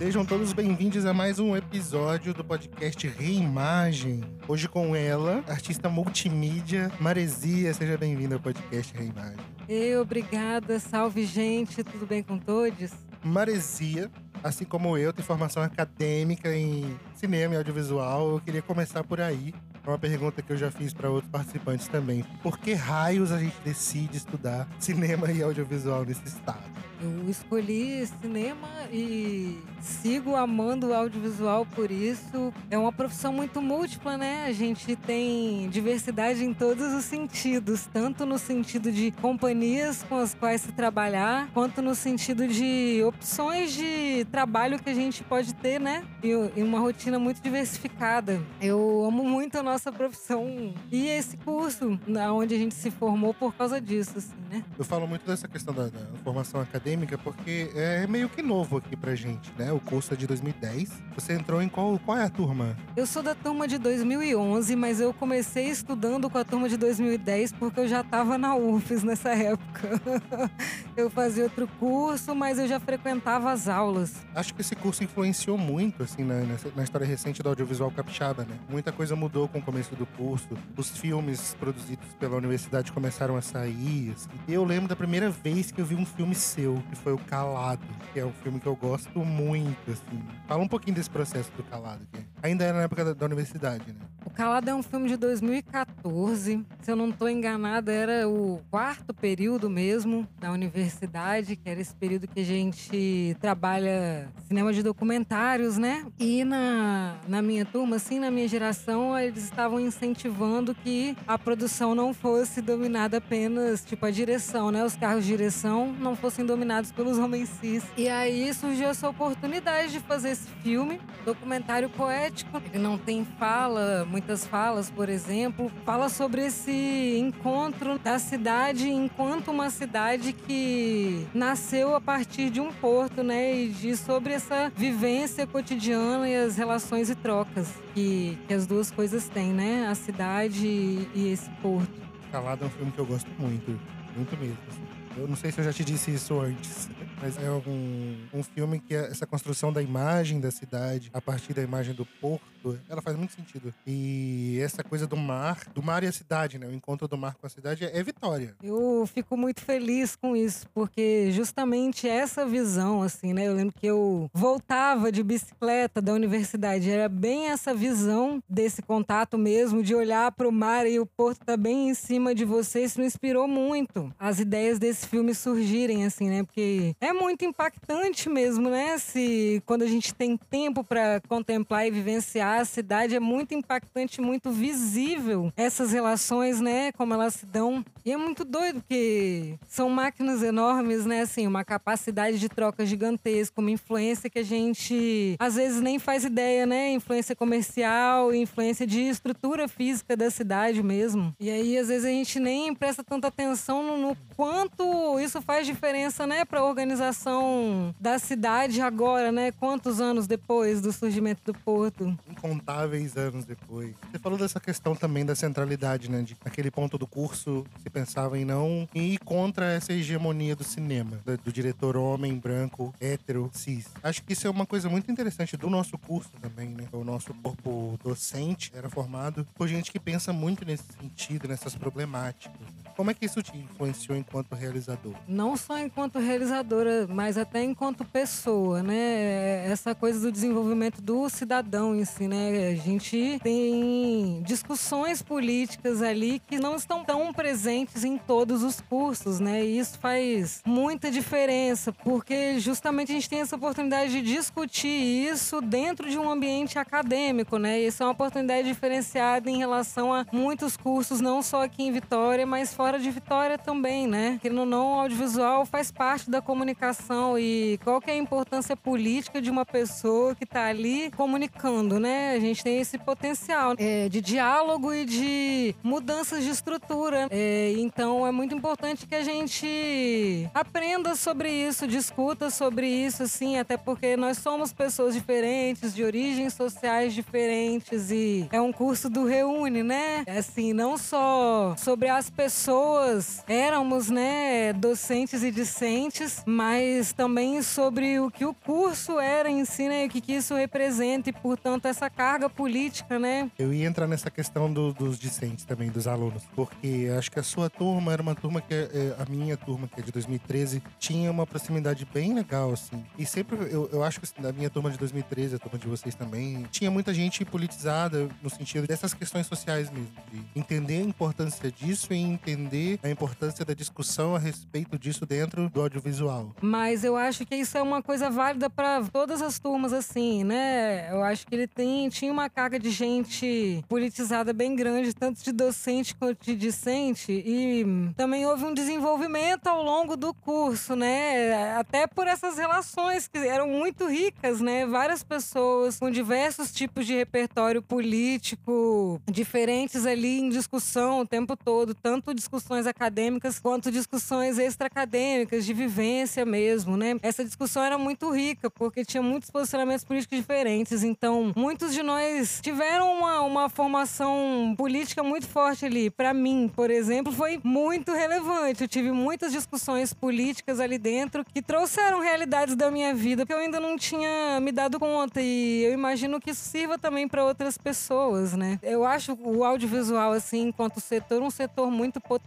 Sejam todos bem-vindos a mais um episódio do podcast Reimagem. Hoje com ela, artista multimídia, Maresia. Seja bem-vinda ao podcast Reimagem. E obrigada, salve gente, tudo bem com todos? Maresia, assim como eu, tem formação acadêmica em cinema e audiovisual. Eu queria começar por aí. É uma pergunta que eu já fiz para outros participantes também. Por que raios a gente decide estudar cinema e audiovisual nesse estado? Eu escolhi cinema e sigo amando o audiovisual por isso. É uma profissão muito múltipla, né? A gente tem diversidade em todos os sentidos, tanto no sentido de companhias com as quais se trabalhar, quanto no sentido de opções de trabalho que a gente pode ter, né? E uma rotina muito diversificada. Eu amo muito a nossa profissão e esse curso, onde a gente se formou por causa disso, assim, né? Eu falo muito dessa questão da, da formação acadêmica porque é meio que novo aqui pra gente, né? O curso é de 2010. Você entrou em qual, qual é a turma? Eu sou da turma de 2011, mas eu comecei estudando com a turma de 2010 porque eu já estava na UFES nessa época. eu fazia outro curso, mas eu já frequentava as aulas. Acho que esse curso influenciou muito, assim, na, na história recente do audiovisual capixaba, né? Muita coisa mudou com o começo do curso. Os filmes produzidos pela universidade começaram a sair, assim. Eu lembro da primeira vez que eu vi um filme seu, que foi o Calado, que é um filme que eu gosto muito, assim. Fala um pouquinho desse processo do Calado, que ainda era na época da, da universidade, né? O Calado é um filme de 2014. Se eu não estou enganada, era o quarto período mesmo da universidade, que era esse período que a gente trabalha cinema de documentários, né? E na, na minha turma, assim, na minha geração, eles estavam incentivando que a produção não fosse dominada apenas, tipo, a direção, né? Os carros de direção não fossem dominados pelos homens cis. E aí surgiu essa oportunidade de fazer esse filme, documentário poético. Ele não tem fala, muitas falas, por exemplo. Fala sobre esse encontro da cidade enquanto uma cidade que nasceu a partir de um porto, né? E de sobre essa vivência cotidiana e as relações e trocas que, que as duas coisas têm, né? A cidade e esse porto. Calado é um filme que eu gosto muito, muito mesmo. Assim. Eu não sei se eu já te disse isso antes, mas é um, um filme que é essa construção da imagem da cidade a partir da imagem do porto, ela faz muito sentido. E essa coisa do mar, do mar e a cidade, né? O encontro do mar com a cidade é, é vitória. Eu fico muito feliz com isso, porque justamente essa visão, assim, né? Eu lembro que eu voltava de bicicleta da universidade, era bem essa visão desse contato mesmo, de olhar para o mar e o porto tá bem em cima de você. Isso me inspirou muito. As ideias desse filmes surgirem, assim, né? Porque é muito impactante mesmo, né? Se quando a gente tem tempo para contemplar e vivenciar a cidade, é muito impactante, muito visível essas relações, né? Como elas se dão. E é muito doido, porque são máquinas enormes, né? Assim, uma capacidade de troca gigantesca, uma influência que a gente às vezes nem faz ideia, né? Influência comercial, influência de estrutura física da cidade mesmo. E aí, às vezes, a gente nem presta tanta atenção no, no quanto isso faz diferença, né, para a organização da cidade agora, né? Quantos anos depois do surgimento do porto? Incontáveis anos depois. Você falou dessa questão também da centralidade, né? De aquele ponto do curso se pensava em não ir contra essa hegemonia do cinema, do, do diretor homem, branco, hétero, cis. Acho que isso é uma coisa muito interessante do nosso curso também, né? O nosso corpo docente era formado por gente que pensa muito nesse sentido, nessas problemáticas. Como é que isso te influenciou enquanto realizador? Não só enquanto realizadora, mas até enquanto pessoa, né? Essa coisa do desenvolvimento do cidadão em si, né? A gente tem discussões políticas ali que não estão tão presentes em todos os cursos, né? E isso faz muita diferença, porque justamente a gente tem essa oportunidade de discutir isso dentro de um ambiente acadêmico, né? E isso é uma oportunidade diferenciada em relação a muitos cursos, não só aqui em Vitória, mas fora de Vitória também, né? Querendo ou não, audiovisual faz parte da comunicação e qual que é a importância política de uma pessoa que está ali comunicando, né? A gente tem esse potencial é, de diálogo e de mudanças de estrutura. É, então é muito importante que a gente aprenda sobre isso, discuta sobre isso, assim, até porque nós somos pessoas diferentes, de origens sociais diferentes e é um curso do Reúne, né? Assim, não só sobre as pessoas pessoas éramos, né, docentes e discentes, mas também sobre o que o curso era em si, né, o que, que isso representa e, portanto, essa carga política, né? Eu ia entrar nessa questão do, dos discentes também, dos alunos, porque acho que a sua turma era uma turma que, é, a minha turma, que é de 2013, tinha uma proximidade bem legal, assim. E sempre, eu, eu acho que assim, na minha turma de 2013, a turma de vocês também, tinha muita gente politizada no sentido dessas questões sociais mesmo, de entender a importância disso e entender a importância da discussão a respeito disso dentro do audiovisual. Mas eu acho que isso é uma coisa válida para todas as turmas, assim, né? Eu acho que ele tem, tinha uma carga de gente politizada bem grande, tanto de docente quanto de discente, e também houve um desenvolvimento ao longo do curso, né? Até por essas relações que eram muito ricas, né? Várias pessoas com diversos tipos de repertório político diferentes ali em discussão o tempo todo, tanto discussões acadêmicas quanto discussões extra-acadêmicas, de vivência mesmo, né? Essa discussão era muito rica, porque tinha muitos posicionamentos políticos diferentes, então muitos de nós tiveram uma, uma formação política muito forte ali. Para mim, por exemplo, foi muito relevante. Eu tive muitas discussões políticas ali dentro que trouxeram realidades da minha vida que eu ainda não tinha me dado conta e eu imagino que isso sirva também para outras pessoas, né? Eu acho o audiovisual assim, enquanto setor, um setor muito potente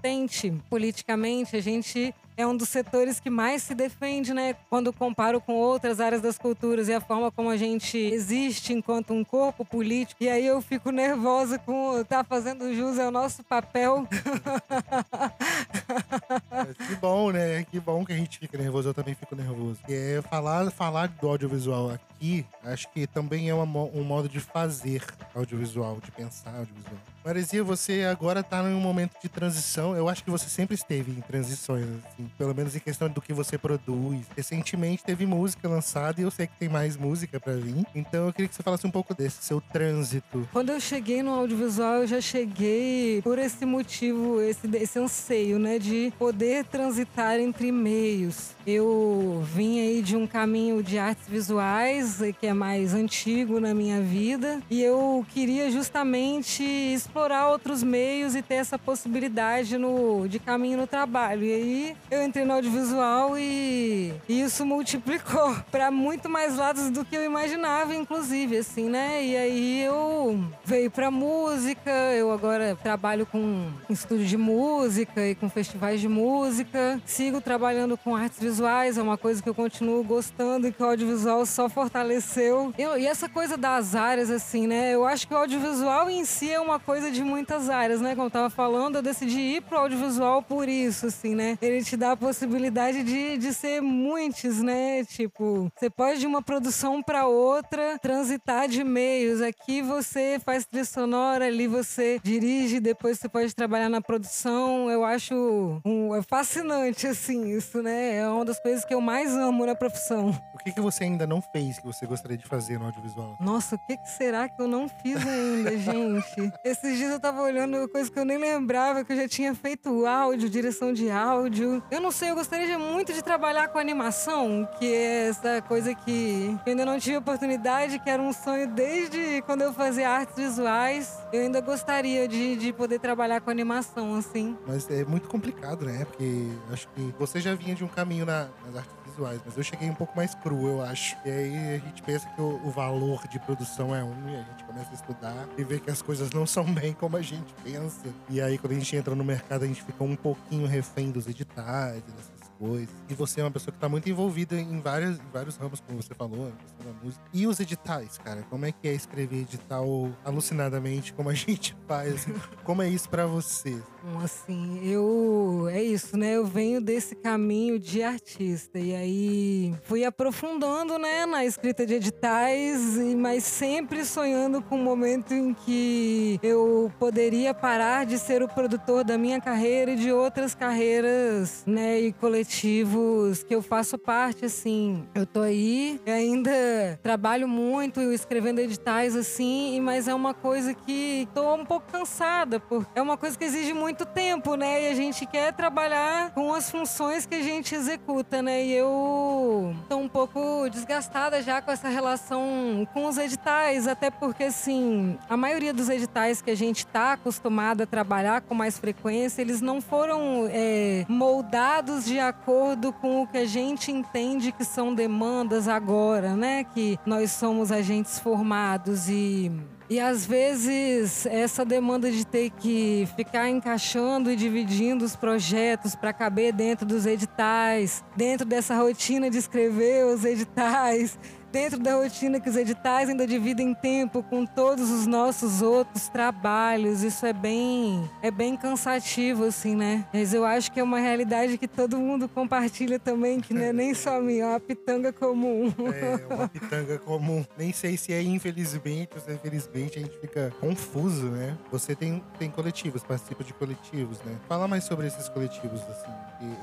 politicamente. A gente é um dos setores que mais se defende, né? Quando comparo com outras áreas das culturas e a forma como a gente existe enquanto um corpo político. E aí eu fico nervosa com tá fazendo jus ao nosso papel. que bom, né? Que bom que a gente fica nervoso. Eu também fico nervoso. É falar, falar do audiovisual aqui, acho que também é uma, um modo de fazer audiovisual, de pensar audiovisual. Maresia, você agora tá num momento de transição. Eu acho que você sempre esteve em transições, assim, pelo menos em questão do que você produz. Recentemente teve música lançada e eu sei que tem mais música para vir. Então eu queria que você falasse um pouco desse seu trânsito. Quando eu cheguei no audiovisual, eu já cheguei por esse motivo, esse, esse anseio, né, de poder transitar entre meios. Eu vim aí de um caminho de artes visuais, que é mais antigo na minha vida, e eu queria justamente explorar outros meios e ter essa possibilidade no, de caminho no trabalho. E aí eu entrei no audiovisual e, e isso multiplicou para muito mais lados do que eu imaginava, inclusive, assim, né? E aí eu veio para música, eu agora trabalho com estúdio de música e com festivais de música, sigo trabalhando com artes visuais, é uma coisa que eu continuo gostando e que o audiovisual só fortaleceu. Eu, e essa coisa das áreas, assim, né? Eu acho que o audiovisual em si é uma coisa coisa de muitas áreas, né? Como eu tava falando, eu decidi ir pro audiovisual por isso, assim, né? Ele te dá a possibilidade de, de ser muitos, né? Tipo, você pode de uma produção para outra transitar de meios. Aqui você faz trilha sonora, ali você dirige, depois você pode trabalhar na produção. Eu acho um, é fascinante, assim, isso, né? É uma das coisas que eu mais amo na profissão. O que, que você ainda não fez que você gostaria de fazer no audiovisual? Nossa, o que, que será que eu não fiz ainda, gente? Esses esses dias eu tava olhando coisa que eu nem lembrava, que eu já tinha feito áudio, direção de áudio. Eu não sei, eu gostaria muito de trabalhar com animação, que é essa coisa que eu ainda não tive oportunidade, que era um sonho desde quando eu fazia artes visuais. Eu ainda gostaria de, de poder trabalhar com animação, assim. Mas é muito complicado, né? Porque acho que você já vinha de um caminho na, nas artes visuais, mas eu cheguei um pouco mais cru, eu acho. E aí a gente pensa que o, o, valor de produção é um, e a gente começa a estudar e vê que as coisas não são bem como a gente pensa. E aí quando a gente entra no mercado, a gente fica um pouquinho refém dos editais, dessas E você é uma pessoa que tá muito envolvida em, várias, em vários ramos, como você falou, da música. E os editais, cara? Como é que é escrever edital alucinadamente, como a gente faz? como é isso para você? Assim, eu. É isso, né? Eu venho desse caminho de artista. E aí fui aprofundando, né, na escrita de editais, mas sempre sonhando com um momento em que eu poderia parar de ser o produtor da minha carreira e de outras carreiras, né, e coletivas coletivos que eu faço parte, assim. Eu tô aí, ainda trabalho muito escrevendo editais, assim, mas é uma coisa que tô um pouco cansada, porque é uma coisa que exige muito tempo, né? E a gente quer trabalhar com as funções que a gente executa, né? E eu tô um pouco desgastada já com essa relação com os editais, até porque, assim, a maioria dos editais que a gente tá acostumado a trabalhar com mais frequência, eles não foram é, moldados de acordo com o que a gente entende que são demandas agora, né? Que nós somos agentes formados e e às vezes essa demanda de ter que ficar encaixando e dividindo os projetos para caber dentro dos editais, dentro dessa rotina de escrever os editais, dentro da rotina que os editais ainda dividem tempo com todos os nossos outros trabalhos. Isso é bem, é bem cansativo, assim, né? Mas eu acho que é uma realidade que todo mundo compartilha também, que não é nem só minha, é uma pitanga comum. É, uma pitanga comum. Nem sei se é infelizmente ou se é felizmente, a gente fica confuso, né? Você tem, tem coletivos, participa de coletivos, né? Fala mais sobre esses coletivos, assim.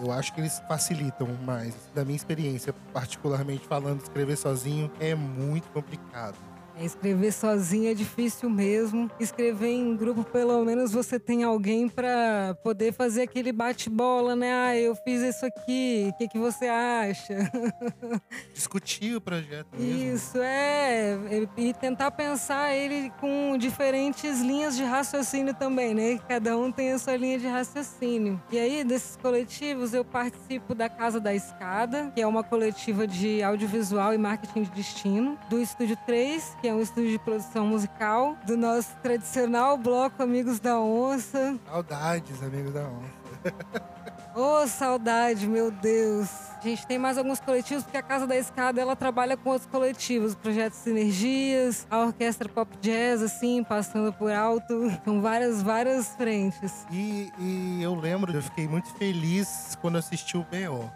Eu acho que eles facilitam mais. Da minha experiência, particularmente falando, escrever sozinho sozinho é muito complicado. Escrever sozinho é difícil mesmo. Escrever em grupo, pelo menos você tem alguém para poder fazer aquele bate-bola, né? Ah, eu fiz isso aqui, o que, que você acha? Discutir o projeto mesmo. Isso, é. E tentar pensar ele com diferentes linhas de raciocínio também, né? Cada um tem a sua linha de raciocínio. E aí, desses coletivos, eu participo da Casa da Escada, que é uma coletiva de audiovisual e marketing de destino, do Estúdio 3, que é um estúdio de produção musical do nosso tradicional bloco Amigos da Onça. Saudades, Amigos da Onça. Ô, oh, saudade, meu Deus. A gente tem mais alguns coletivos, porque a Casa da Escada ela trabalha com outros coletivos, projetos Sinergias, a Orquestra Pop Jazz, assim, passando por alto. São várias, várias frentes. E, e eu lembro, eu fiquei muito feliz quando assisti o B.O.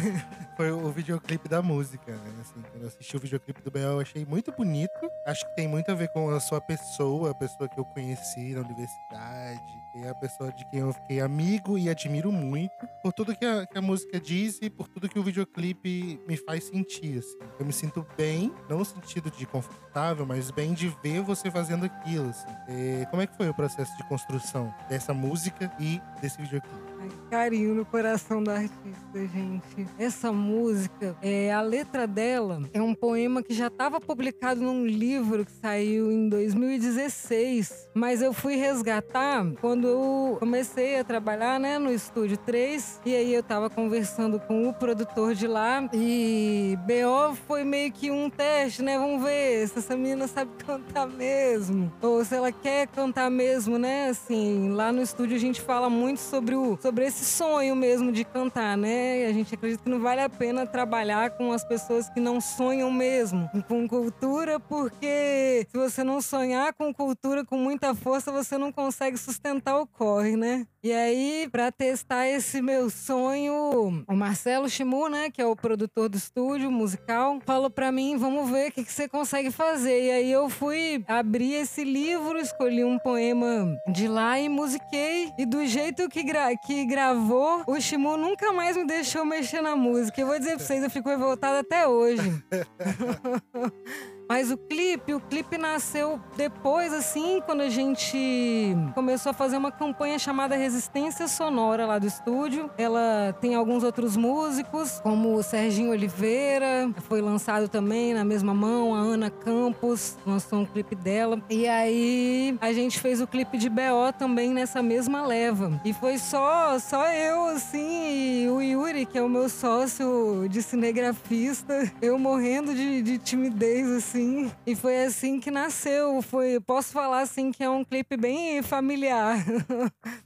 Foi o videoclipe da música, né? Assim, quando eu assisti o videoclipe do B.O., eu achei muito bonito. Acho que tem muito a ver com a sua pessoa, a pessoa que eu conheci na universidade. É a pessoa de quem eu fiquei amigo e admiro muito. Por tudo que a, que a música diz e por tudo que o videoclipe me faz sentir, assim. Eu me sinto bem, não no sentido de confortável, mas bem de ver você fazendo aquilo, assim. É, como é que foi o processo de construção dessa música e desse videoclipe? Carinho no coração do artista, gente. Essa música, é, a letra dela é um poema que já estava publicado num livro que saiu em 2016, mas eu fui resgatar quando eu comecei a trabalhar, né, no estúdio 3, e aí eu tava conversando com o produtor de lá e BO foi meio que um teste, né? Vamos ver se essa menina sabe cantar mesmo ou se ela quer cantar mesmo, né? Assim, lá no estúdio a gente fala muito sobre o sobre esse sonho mesmo de cantar, né? A gente acredita que não vale a pena trabalhar com as pessoas que não sonham mesmo com cultura, porque se você não sonhar com cultura com muita força, você não consegue sustentar o corre, né? E aí, para testar esse meu sonho, o Marcelo Chimu, né, que é o produtor do estúdio musical, falou para mim: vamos ver o que, que você consegue fazer. E aí eu fui abrir esse livro, escolhi um poema de lá e musiquei. E do jeito que, gra que gravou, o Chimu nunca mais me deixou mexer na música. Eu vou dizer pra vocês, eu fico revoltada até hoje. Mas o clipe, o clipe nasceu depois, assim, quando a gente começou a fazer uma campanha chamada Resistência Sonora lá do estúdio. Ela tem alguns outros músicos, como o Serginho Oliveira, foi lançado também na mesma mão, a Ana Campos lançou um clipe dela. E aí a gente fez o clipe de BO também nessa mesma leva. E foi só, só eu, assim, e o Yuri, que é o meu sócio de cinegrafista, eu morrendo de, de timidez, assim assim. E foi assim que nasceu. Foi, posso falar assim que é um clipe bem familiar.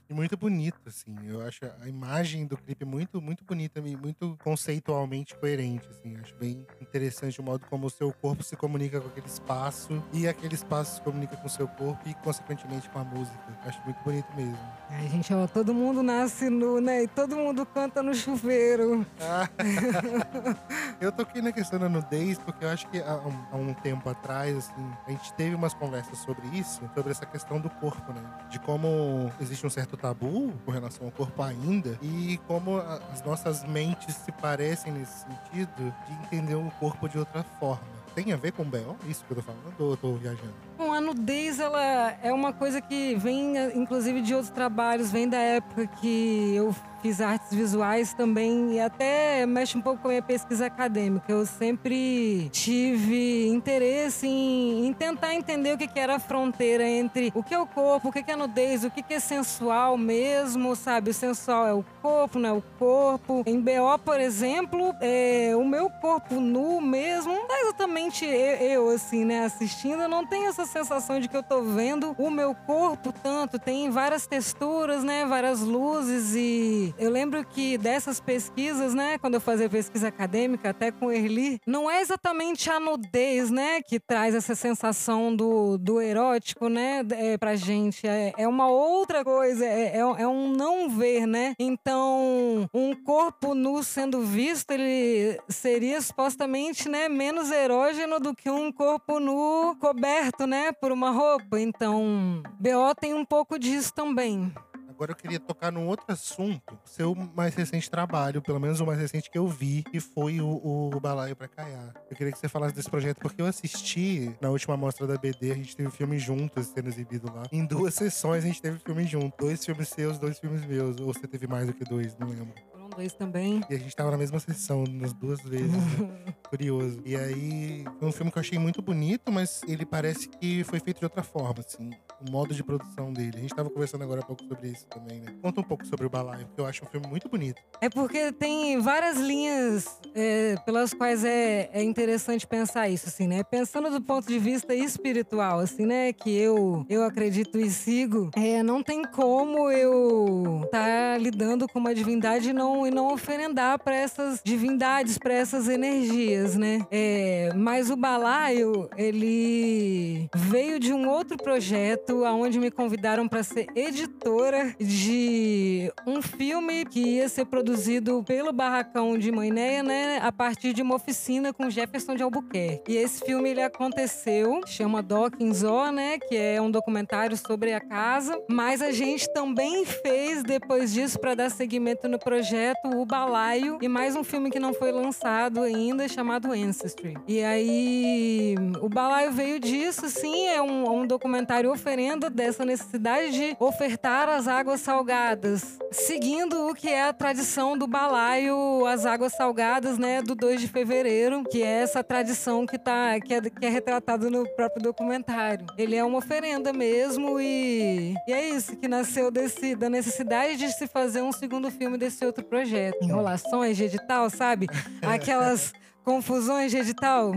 E muito bonito, assim. Eu acho a imagem do clipe muito, muito bonita e muito conceitualmente coerente, assim. Acho bem interessante o modo como o seu corpo se comunica com aquele espaço e aquele espaço se comunica com o seu corpo e, consequentemente, com a música. Acho muito bonito mesmo. Ai, gente, ó, todo mundo nasce nu, né? E todo mundo canta no chuveiro. Eu toquei na questão da nudez porque eu acho que há um, há um tempo atrás, assim, a gente teve umas conversas sobre isso, sobre essa questão do corpo, né? De como existe um certo tabu com relação ao corpo ainda e como as nossas mentes se parecem nesse sentido de entender o corpo de outra forma. Tem a ver com o B.O.? Isso que eu tô falando ou eu tô viajando? Bom, a nudez, ela é uma coisa que vem, inclusive, de outros trabalhos, vem da época que eu fiz artes visuais também e até mexe um pouco com a minha pesquisa acadêmica. Eu sempre tive interesse em, em tentar entender o que, que era a fronteira entre o que é o corpo, o que, que é nudez, o que, que é sensual mesmo, sabe? O sensual é o corpo, não é o corpo. Em BO, por exemplo, é, o meu corpo nu mesmo, não é exatamente eu, eu, assim, né, assistindo, eu não tenho essa sensação de que eu tô vendo o meu corpo tanto. Tem várias texturas, né, várias luzes e eu lembro que dessas pesquisas, né, quando eu fazia pesquisa acadêmica, até com Erli, não é exatamente a nudez, né, que traz essa sensação do, do erótico, né, é, pra gente. É, é uma outra coisa, é, é, é um não ver, né? Então, um corpo nu sendo visto, ele seria supostamente, né, menos erógeno do que um corpo nu coberto, né, por uma roupa. Então, BO tem um pouco disso também. Agora eu queria tocar num outro assunto, seu mais recente trabalho, pelo menos o mais recente que eu vi, que foi o, o Balaio pra Caiar. Eu queria que você falasse desse projeto, porque eu assisti na última mostra da BD, a gente teve filme juntos sendo exibido lá. Em duas sessões a gente teve filme junto. Dois filmes seus, dois filmes meus. Ou você teve mais do que dois, não lembro. Dois também. E a gente tava na mesma sessão, nas duas vezes. né? Curioso. E aí, foi um filme que eu achei muito bonito, mas ele parece que foi feito de outra forma, assim. O modo de produção dele. A gente tava conversando agora há pouco sobre isso também, né? Conta um pouco sobre o Balaio, porque eu acho um filme muito bonito. É porque tem várias linhas é, pelas quais é, é interessante pensar isso, assim, né? Pensando do ponto de vista espiritual, assim, né? Que eu, eu acredito e sigo, é, não tem como eu estar tá lidando com uma divindade e não, e não oferendar para essas divindades, para essas energias, né? É, mas o balaio, ele veio de um outro projeto, aonde me convidaram para ser editora de um filme que ia ser produzido pelo Barracão de Mainéia, né, a partir de uma oficina com Jefferson de Albuquerque. E esse filme ele aconteceu, chama Dawkins O, né, que é um documentário sobre a casa, mas a gente também fez depois disso para dar seguimento no projeto o Balaio e mais um filme que não foi lançado ainda chamado Ancestry. E aí o Balaio veio disso, sim, é um, um documentário oferenda dessa necessidade de ofertar as águas salgadas, seguindo o que é a tradição do balaio, as águas salgadas, né, do 2 de fevereiro, que é essa tradição que tá que é, que é retratada no próprio documentário. Ele é uma oferenda mesmo e, e é isso que nasceu desse da necessidade de se fazer um segundo filme desse outro projeto. Enrolações de edital, sabe? Aquelas confusões de edital.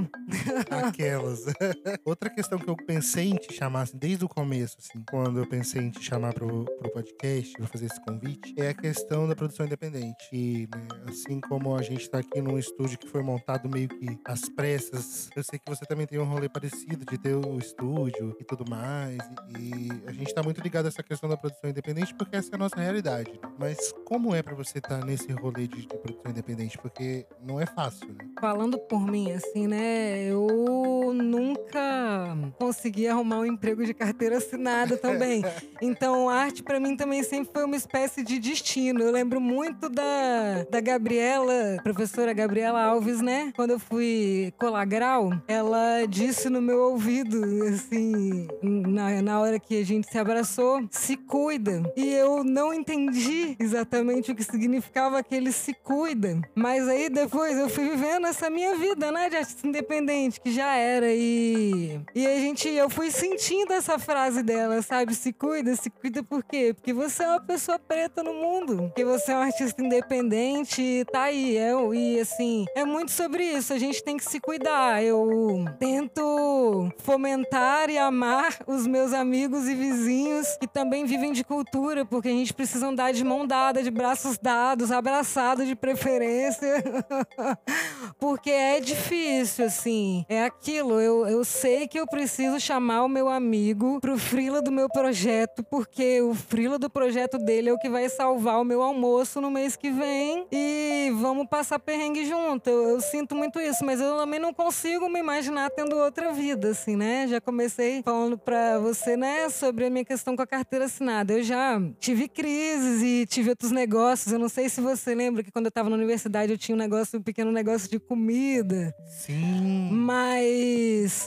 Aquelas. Outra questão que eu pensei em te chamar, assim, desde o começo, assim, quando eu pensei em te chamar pro, pro podcast, pra fazer esse convite, é a questão da produção independente. E, né, assim como a gente tá aqui num estúdio que foi montado meio que às pressas, eu sei que você também tem um rolê parecido de ter o estúdio e tudo mais. E, e a gente tá muito ligado a essa questão da produção independente porque essa é a nossa realidade. né? Mas como é pra você estar nesse rolê de, de produção independente? Porque não é fácil, né? Falando por mim, assim, né? Eu nunca consegui arrumar um emprego de carteira assinada também. Então, arte pra mim também sempre foi uma espécie de destino. Eu lembro muito da, da Gabriela, professora Gabriela Alves, né? Quando eu fui colar grau, ela disse no meu ouvido, assim, na, na hora que a gente se abraçou, se cuida. E eu não entendi exatamente o que significava aquele se cuida. Mas aí depois eu fui vivendo essa minha vida, né, de artista independente, que já era. E, e a gente, eu fui sentindo essa frase dela, sabe? Se cuida, se cuida por quê? Porque você é uma pessoa preta no mundo. Porque você é um artista independente tá aí. É, e assim, é muito sobre isso. A gente tem que se cuidar. Eu tento fomentar e amar os meus amigos e vizinhos que também vivem de cultura, porque a gente precisa andar de mão dada, de braços dados, abraçado de preferência. porque é difícil, assim. É aquilo. Eu, eu sei que eu preciso chamar o meu amigo pro frila do meu projeto, porque o frila do projeto dele é o que vai salvar o meu almoço no mês que vem e vamos passar perrengue junto. Eu, eu sinto muito isso, mas eu também não consigo me imaginar tendo outra vida, assim, né? Já comecei falando pra você, né, sobre a minha questão com a carteira assinada. Eu já tive crises e tive outros negócios. Eu não sei se você lembra que quando eu tava na universidade eu tinha um negócio, um pequeno negócio de comida. Sim. Mas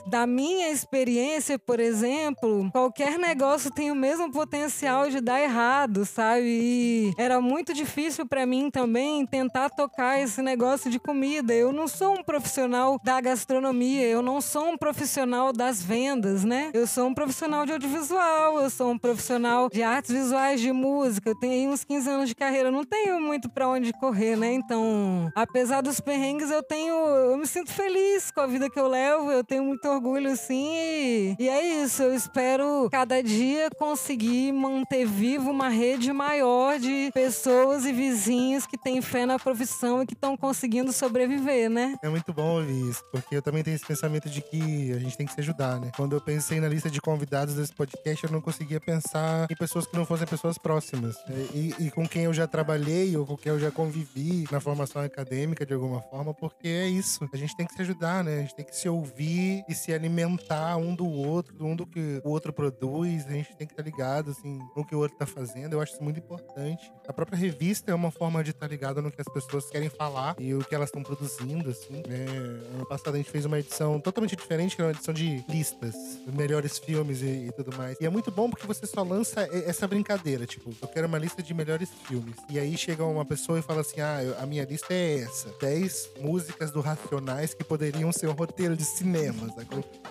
da minha experiência, por exemplo, qualquer negócio tem o mesmo potencial de dar errado, sabe? E era muito difícil para mim também tentar tocar esse negócio de comida. Eu não sou um profissional da gastronomia, eu não sou um profissional das vendas, né? Eu sou um profissional de audiovisual, eu sou um profissional de artes visuais, de música. Eu tenho uns 15 anos de carreira, eu não tenho muito para onde correr, né? Então, apesar dos perrengues, eu tenho, eu me sinto feliz com a vida que eu levo, eu tenho muito orgulho sim. E, e é isso, eu espero cada dia conseguir manter vivo uma rede maior de pessoas e vizinhos que têm fé na profissão e que estão conseguindo sobreviver, né? É muito bom ouvir isso, porque eu também tenho esse pensamento de que a gente tem que se ajudar, né? Quando eu pensei na lista de convidados desse podcast, eu não conseguia pensar em pessoas que não fossem pessoas próximas. E, e com quem eu já trabalhei ou com quem eu já convivi na formação acadêmica de alguma forma, porque é isso. A gente tem que se ajudar, né? A gente tem que se ouvir e se alimentar um do outro, um do que o outro produz. A gente tem que estar ligado, assim, no que o outro tá fazendo. Eu acho isso muito importante. A própria revista é uma forma de estar ligado no que as pessoas querem falar e o que elas estão produzindo, assim. Né? Ano passado a gente fez uma edição totalmente diferente, que era uma edição de listas, melhores filmes e, e tudo mais. E é muito bom porque você só lança essa brincadeira, tipo, eu quero uma lista de melhores filmes. E aí chega uma pessoa e fala assim: ah, a minha lista é essa. 10 músicas do Racionais que poderiam ser um roteiro de cinema,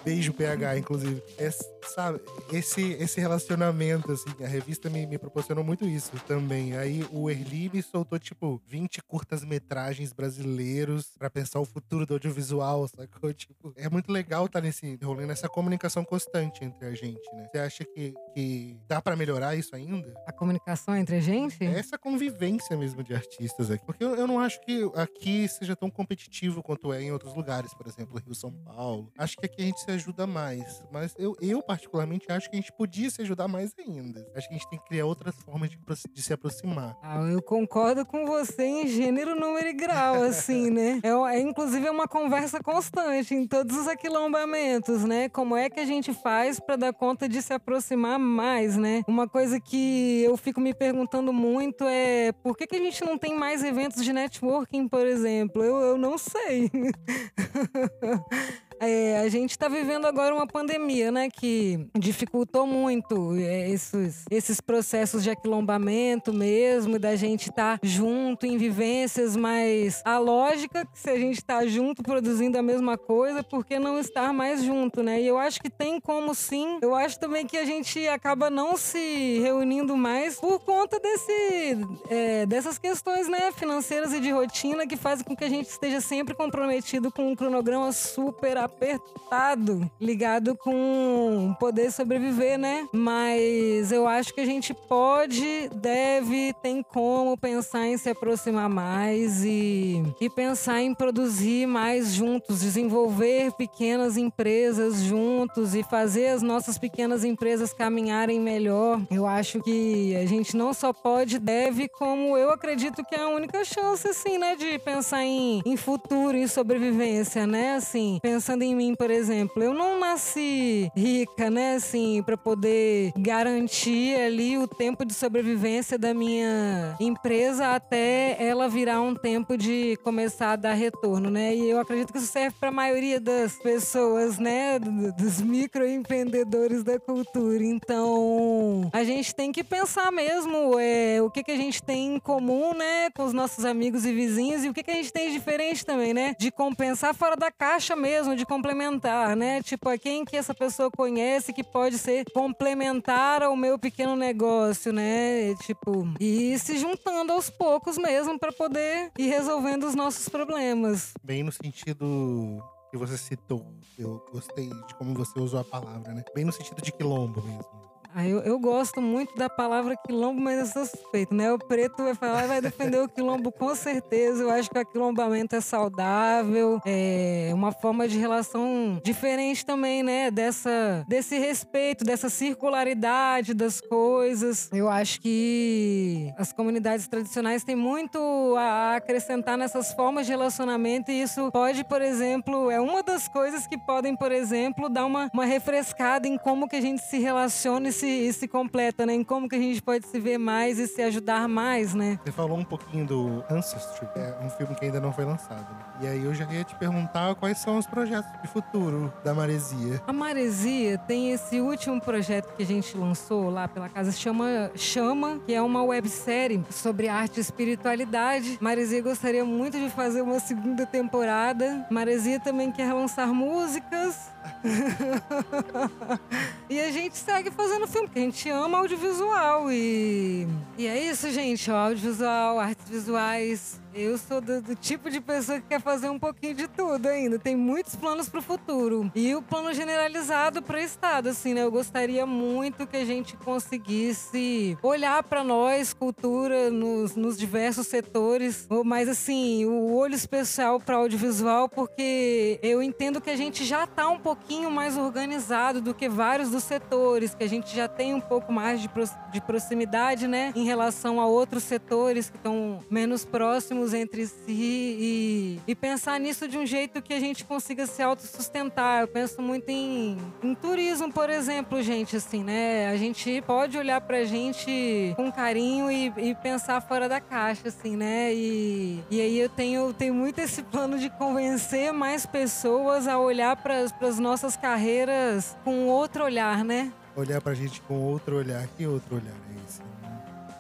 Beijo PH, inclusive. É, sabe, esse, esse relacionamento, assim, a revista me, me proporcionou muito isso também. Aí o Erli me soltou, tipo, 20 curtas-metragens brasileiros para pensar o futuro do audiovisual, sacou? Tipo, é muito legal estar tá nesse rolê, nessa comunicação constante entre a gente, né? Você acha que, que dá para melhorar isso ainda? A comunicação entre a gente? É essa convivência mesmo de artistas aqui. Porque eu, eu não acho que aqui seja tão competitivo quanto é em outros lugares, por exemplo, Rio São Paulo. Acho que aqui a gente se ajuda mais. Mas eu, eu particularmente, acho que a gente podia se ajudar mais ainda. Acho que a gente tem que criar outras formas de, de se aproximar. Ah, eu concordo com você em gênero, número e grau, assim, né? É, é inclusive é uma conversa constante em todos os aquilombamentos, né? Como é que a gente faz para dar conta de se aproximar mais, né? Uma coisa que eu fico me perguntando muito é por que, que a gente não tem mais eventos de networking, por exemplo? Eu, eu não sei. É, a gente está vivendo agora uma pandemia, né, que dificultou muito é, esses, esses processos de aquilombamento mesmo, da gente estar tá junto em vivências, mas a lógica que se a gente está junto produzindo a mesma coisa, por que não estar mais junto, né? E eu acho que tem como sim. Eu acho também que a gente acaba não se reunindo mais por conta desse, é, dessas questões, né, financeiras e de rotina que fazem com que a gente esteja sempre comprometido com um cronograma super apertado, ligado com poder sobreviver, né? Mas eu acho que a gente pode, deve, tem como pensar em se aproximar mais e, e pensar em produzir mais juntos, desenvolver pequenas empresas juntos e fazer as nossas pequenas empresas caminharem melhor. Eu acho que a gente não só pode, deve, como eu acredito que é a única chance, assim, né, de pensar em, em futuro, em sobrevivência, né? Assim, pensando pensando em mim, por exemplo, eu não nasci rica, né, assim, para poder garantir ali o tempo de sobrevivência da minha empresa até ela virar um tempo de começar a dar retorno, né? E eu acredito que isso serve para a maioria das pessoas, né, dos microempreendedores da cultura. Então, a gente tem que pensar mesmo é, o que, que a gente tem em comum, né, com os nossos amigos e vizinhos e o que, que a gente tem de diferente também, né? De compensar fora da caixa mesmo, de complementar, né? Tipo, quem que essa pessoa conhece que pode ser complementar ao meu pequeno negócio, né? Tipo, e se juntando aos poucos mesmo para poder ir resolvendo os nossos problemas. Bem no sentido que você citou, eu gostei de como você usou a palavra, né? Bem no sentido de quilombo mesmo Eu, eu gosto muito da palavra quilombo, mas eu sou suspeito, né? O preto vai falar vai defender o quilombo com certeza. Eu acho que o aquilombamento é saudável, é uma forma de relação diferente também, né? Dessa, desse respeito, dessa circularidade das coisas. Eu acho que as comunidades tradicionais têm muito a acrescentar nessas formas de relacionamento e isso pode, por exemplo, é uma das coisas que podem, por exemplo, dar uma, uma refrescada em como que a gente se relaciona e se, se completa, né? Em como que a gente pode se ver mais e se ajudar mais, né? Você falou um pouquinho do Ancestry, é um filme que ainda não foi lançado. E aí eu já ia te perguntar quais são os projetos de futuro da Maresia. A Maresia tem esse último projeto que a gente lançou lá pela casa, chama Chama, que é uma websérie sobre arte e espiritualidade. Maresia gostaria muito de fazer uma segunda temporada. Maresia também quer lançar músicas. e a gente segue fazendo filme, porque a gente ama audiovisual. E, e é isso, gente. audiovisual, artes visuais, eu sou do, do, tipo de pessoa que quer fazer um pouquinho de tudo ainda. Tem muitos planos para o futuro. E o plano generalizado para o Estado, assim, né? Eu gostaria muito que a gente conseguisse olhar para nós, cultura, nos, nos, diversos setores. Mas, assim, o olho especial para audiovisual, porque eu entendo que a gente já está um pouquinho mais organizado do que vários dos setores, que a gente já tem um pouco mais de, de proximidade, né? Em relação a outros setores que estão menos próximos entre si e, e, pensar nisso de um jeito que a gente consiga se autossustentar. Eu penso muito em, em turismo, por exemplo, gente, assim, né? A gente pode olhar pra gente com carinho e, e pensar fora da caixa, assim, né? E, e aí eu tenho, tenho muito esse plano de convencer mais pessoas a olhar para as nossas carreiras com outro olhar, né? Olhar pra gente com outro olhar. Que outro olhar é esse?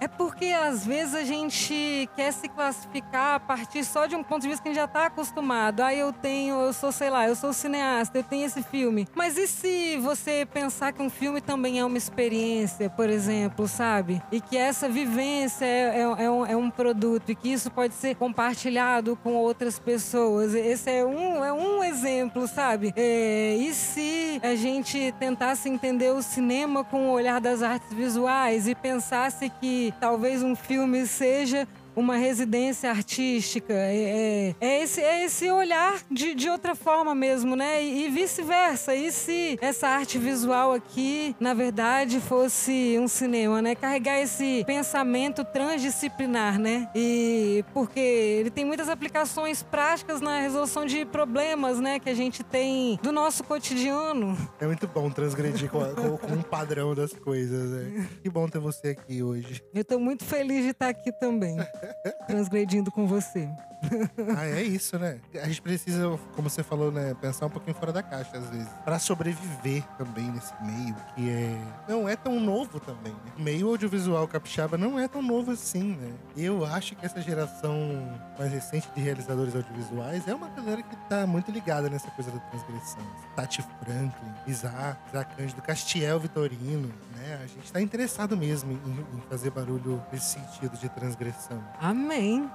É porque às vezes a gente quer se classificar a partir só de um ponto de vista que a gente já está acostumado. Ah, eu tenho, eu sou, sei lá, eu sou cineasta, eu tenho esse filme. Mas e se você pensar que um filme também é uma experiência, por exemplo, sabe? E que essa vivência é, é, é, um, é um, produto e que isso pode ser compartilhado com outras pessoas. Esse é um, é um exemplo, sabe? É, e se a gente tentasse entender o cinema com o olhar das artes visuais e pensasse que talvez um filme seja uma residência artística. É, é, é, esse, é esse olhar de, de outra forma mesmo, né? E, e vice-versa. E se essa arte visual aqui, na verdade, fosse um cinema, né? Carregar esse pensamento transdisciplinar, né? E porque ele tem muitas aplicações práticas na resolução de problemas, né? Que a gente tem do nosso cotidiano. É muito bom transgredir com, com, com um padrão das coisas, né? Que bom ter você aqui hoje. Eu tô muito feliz de estar aqui também. transgredindo com você. ah, é isso, né? A gente precisa, como você falou, né, pensar um pouquinho fora da caixa às vezes, para sobreviver também nesse meio que é não é tão novo também. Né? O meio audiovisual capixaba não é tão novo assim, né? Eu acho que essa geração mais recente de realizadores audiovisuais é uma galera que tá muito ligada nessa coisa da transgressão. Tati Franklin, Isaac, Isaac Cândido, Castiel Vitorino, né? A gente tá interessado mesmo em, em fazer barulho nesse sentido de transgressão. Amém.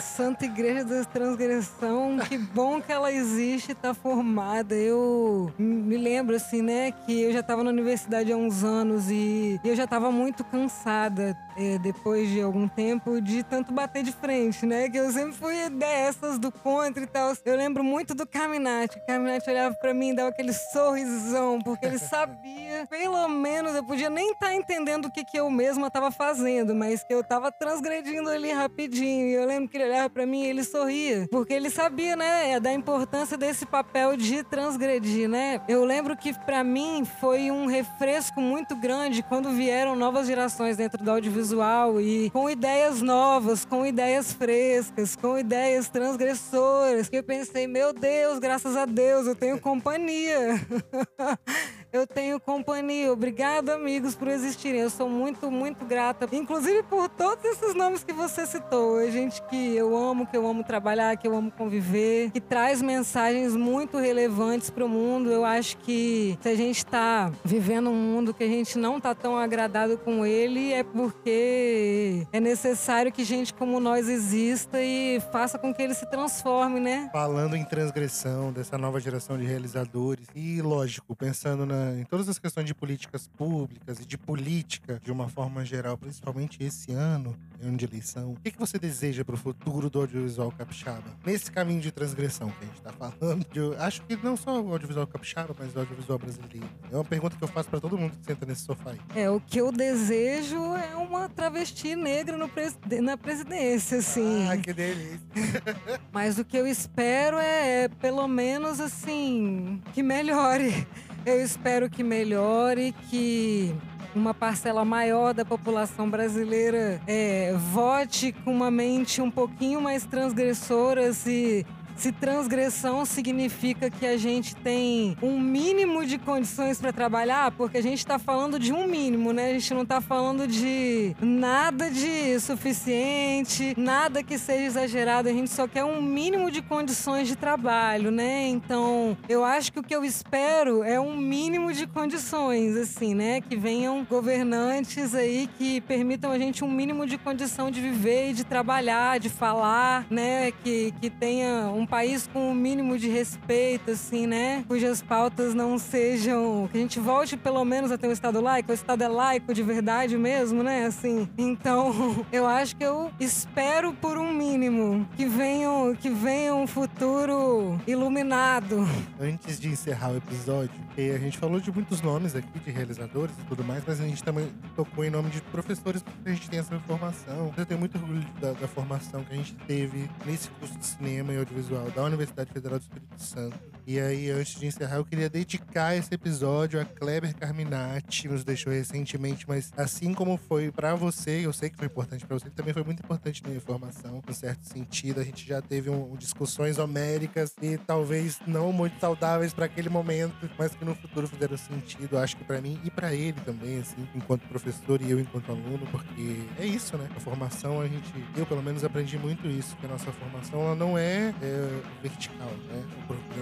Santa Igreja da Transgressão, que bom que ela existe, está formada. Eu me lembro, assim, né, que eu já estava na universidade há uns anos e eu já estava muito cansada é, depois de algum tempo de tanto bater de frente, né? Que eu sempre fui dessas do contra e tal. Eu lembro muito do Caminati. O Caminati olhava para mim e dava aquele sorrisão, porque ele sabia, pelo menos, eu podia nem estar tá entendendo o que, que eu mesma estava fazendo, mas que eu estava transgredindo ali rapidinho. Eu lembro que ele olhava para mim e ele sorria, porque ele sabia, né, da importância desse papel de transgredir, né? Eu lembro que para mim foi um refresco muito grande quando vieram novas gerações dentro do audiovisual e com ideias novas, com ideias frescas, com ideias transgressoras, que eu pensei, meu Deus, graças a Deus, eu tenho companhia. eu tenho companhia. Obrigado, amigos, por existirem. Eu sou muito, muito grata, inclusive por todos esses nomes que você citou. A gente que eu amo, que eu amo trabalhar, que eu amo conviver, que traz mensagens muito relevantes para o mundo. Eu acho que se a gente está vivendo um mundo que a gente não está tão agradado com ele, é porque é necessário que gente como nós exista e faça com que ele se transforme, né? Falando em transgressão dessa nova geração de realizadores e, lógico, pensando na na, em todas as questões de políticas públicas e de política de uma forma geral, principalmente esse ano, ano de eleição, o que, que você deseja para o futuro do audiovisual capixaba? Nesse caminho de transgressão que a gente está falando, eu acho que não só o audiovisual capixaba, mas o audiovisual brasileiro. É uma pergunta que eu faço para todo mundo que senta nesse sofá aí. É, o que eu desejo é uma travesti negra pres na presidência, assim. Ah, que delícia. mas o que eu espero é, pelo menos, assim, que melhore. Eu espero que melhore, que uma parcela maior da população brasileira é, vote com uma mente um pouquinho mais transgressora se se transgressão significa que a gente tem um mínimo de condições para trabalhar, porque a gente está falando de um mínimo, né? A gente não está falando de nada de suficiente, nada que seja exagerado, a gente só quer um mínimo de condições de trabalho, né? Então, eu acho que o que eu espero é um mínimo de condições, assim, né? Que venham governantes aí que permitam a gente um mínimo de condição de viver de trabalhar, de falar, né? Que, que tenha um um país com o um mínimo de respeito, assim, né? Cujas pautas não sejam. Que a gente volte pelo menos a ter um Estado laico. O Estado é laico de verdade mesmo, né? Assim. Então, eu acho que eu espero por um mínimo que venha, que venha um futuro iluminado. Antes de encerrar o episódio, a gente falou de muitos nomes aqui, de realizadores e tudo mais, mas a gente também tocou em nome de professores porque a gente tem essa formação. Eu tenho muito orgulho da, da formação que a gente teve nesse curso de cinema e audiovisual Audiovisual da Universidade Federal do Espírito Santo. E aí, antes de encerrar, eu queria dedicar esse episódio a Kleber Carminati, nos deixou recentemente, mas assim como foi para você, eu sei que foi importante para você, também foi muito importante na minha formação, no certo sentido. A gente já teve um, discussões homéricas e talvez não muito saudáveis para aquele momento, mas que no futuro fizeram sentido, acho que para mim e para ele também, assim, enquanto professor e eu enquanto aluno, porque é isso, né? A formação, a gente, eu pelo menos aprendi muito isso, que a nossa formação ela não é, é vertical, né?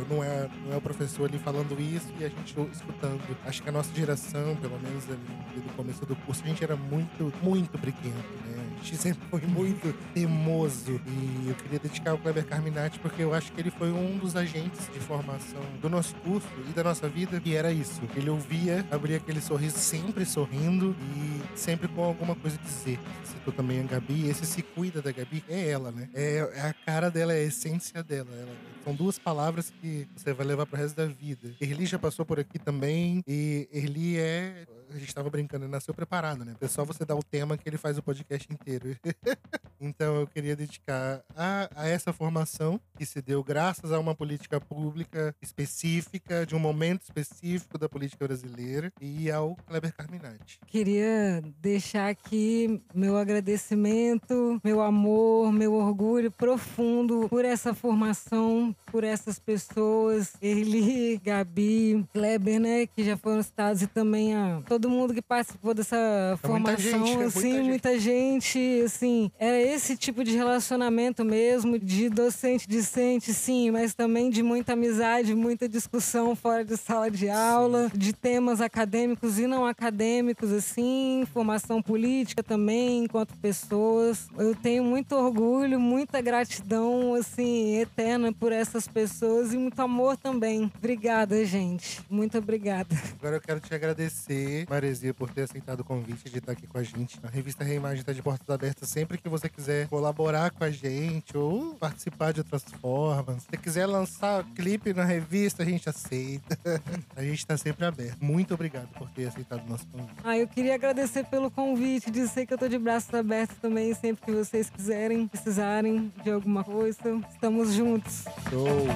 Não é, não é o professor ali falando isso e a gente escutando. Acho que a nossa geração, pelo menos ali no começo do curso, a gente era muito, muito briguento, né? Gente sempre foi muito teimoso. E eu queria dedicar ao Kleber Carminati porque eu acho que ele foi um dos agentes de formação do nosso curso e da nossa vida, e era isso. Ele ouvia, abria aquele sorriso sempre sorrindo e sempre com alguma coisa a dizer. Citou também a Gabi, esse se cuida da Gabi, é ela, né? É, é a cara dela, é a essência dela. Ela, são duas palavras que você vai levar pro resto da vida. Erli já passou por aqui também, e Erli é. A gente tava brincando, ele nasceu preparado, né? É só você dar o tema que ele faz o podcast inteiro. então eu queria dedicar a, a essa formação que se deu graças a uma política pública específica, de um momento específico da política brasileira, e ao Kleber Carminati. Queria deixar aqui meu agradecimento, meu amor, meu orgulho profundo por essa formação, por essas pessoas, Erli, Gabi, Kleber, né, que já foram citados, e também a todo mundo que participou dessa é formação, muita gente, assim, muita, muita gente. Gente, assim, era esse tipo de relacionamento mesmo, de docente-discente, sim, mas também de muita amizade, muita discussão fora de sala de aula, sim. de temas acadêmicos e não acadêmicos, assim, formação política também, enquanto pessoas. Eu tenho muito orgulho, muita gratidão, assim, eterna por essas pessoas e muito amor também. Obrigada, gente. Muito obrigada. Agora eu quero te agradecer, Maresia, por ter aceitado o convite de estar aqui com a gente. A revista Reimagem está de portas abertas sempre que você quiser colaborar com a gente ou participar de outras formas. Se quiser lançar clipe na revista, a gente aceita. a gente está sempre aberto. Muito obrigado por ter aceitado o nosso convite. Ah, eu queria agradecer pelo convite, dizer que eu tô de braços abertos também, sempre que vocês quiserem, precisarem de alguma coisa. Estamos juntos. Show!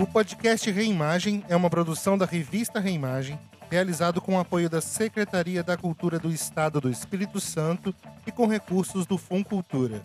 O podcast Reimagem é uma produção da revista Reimagem, realizado com o apoio da Secretaria da Cultura do Estado do Espírito Santo e com recursos do Funcultura.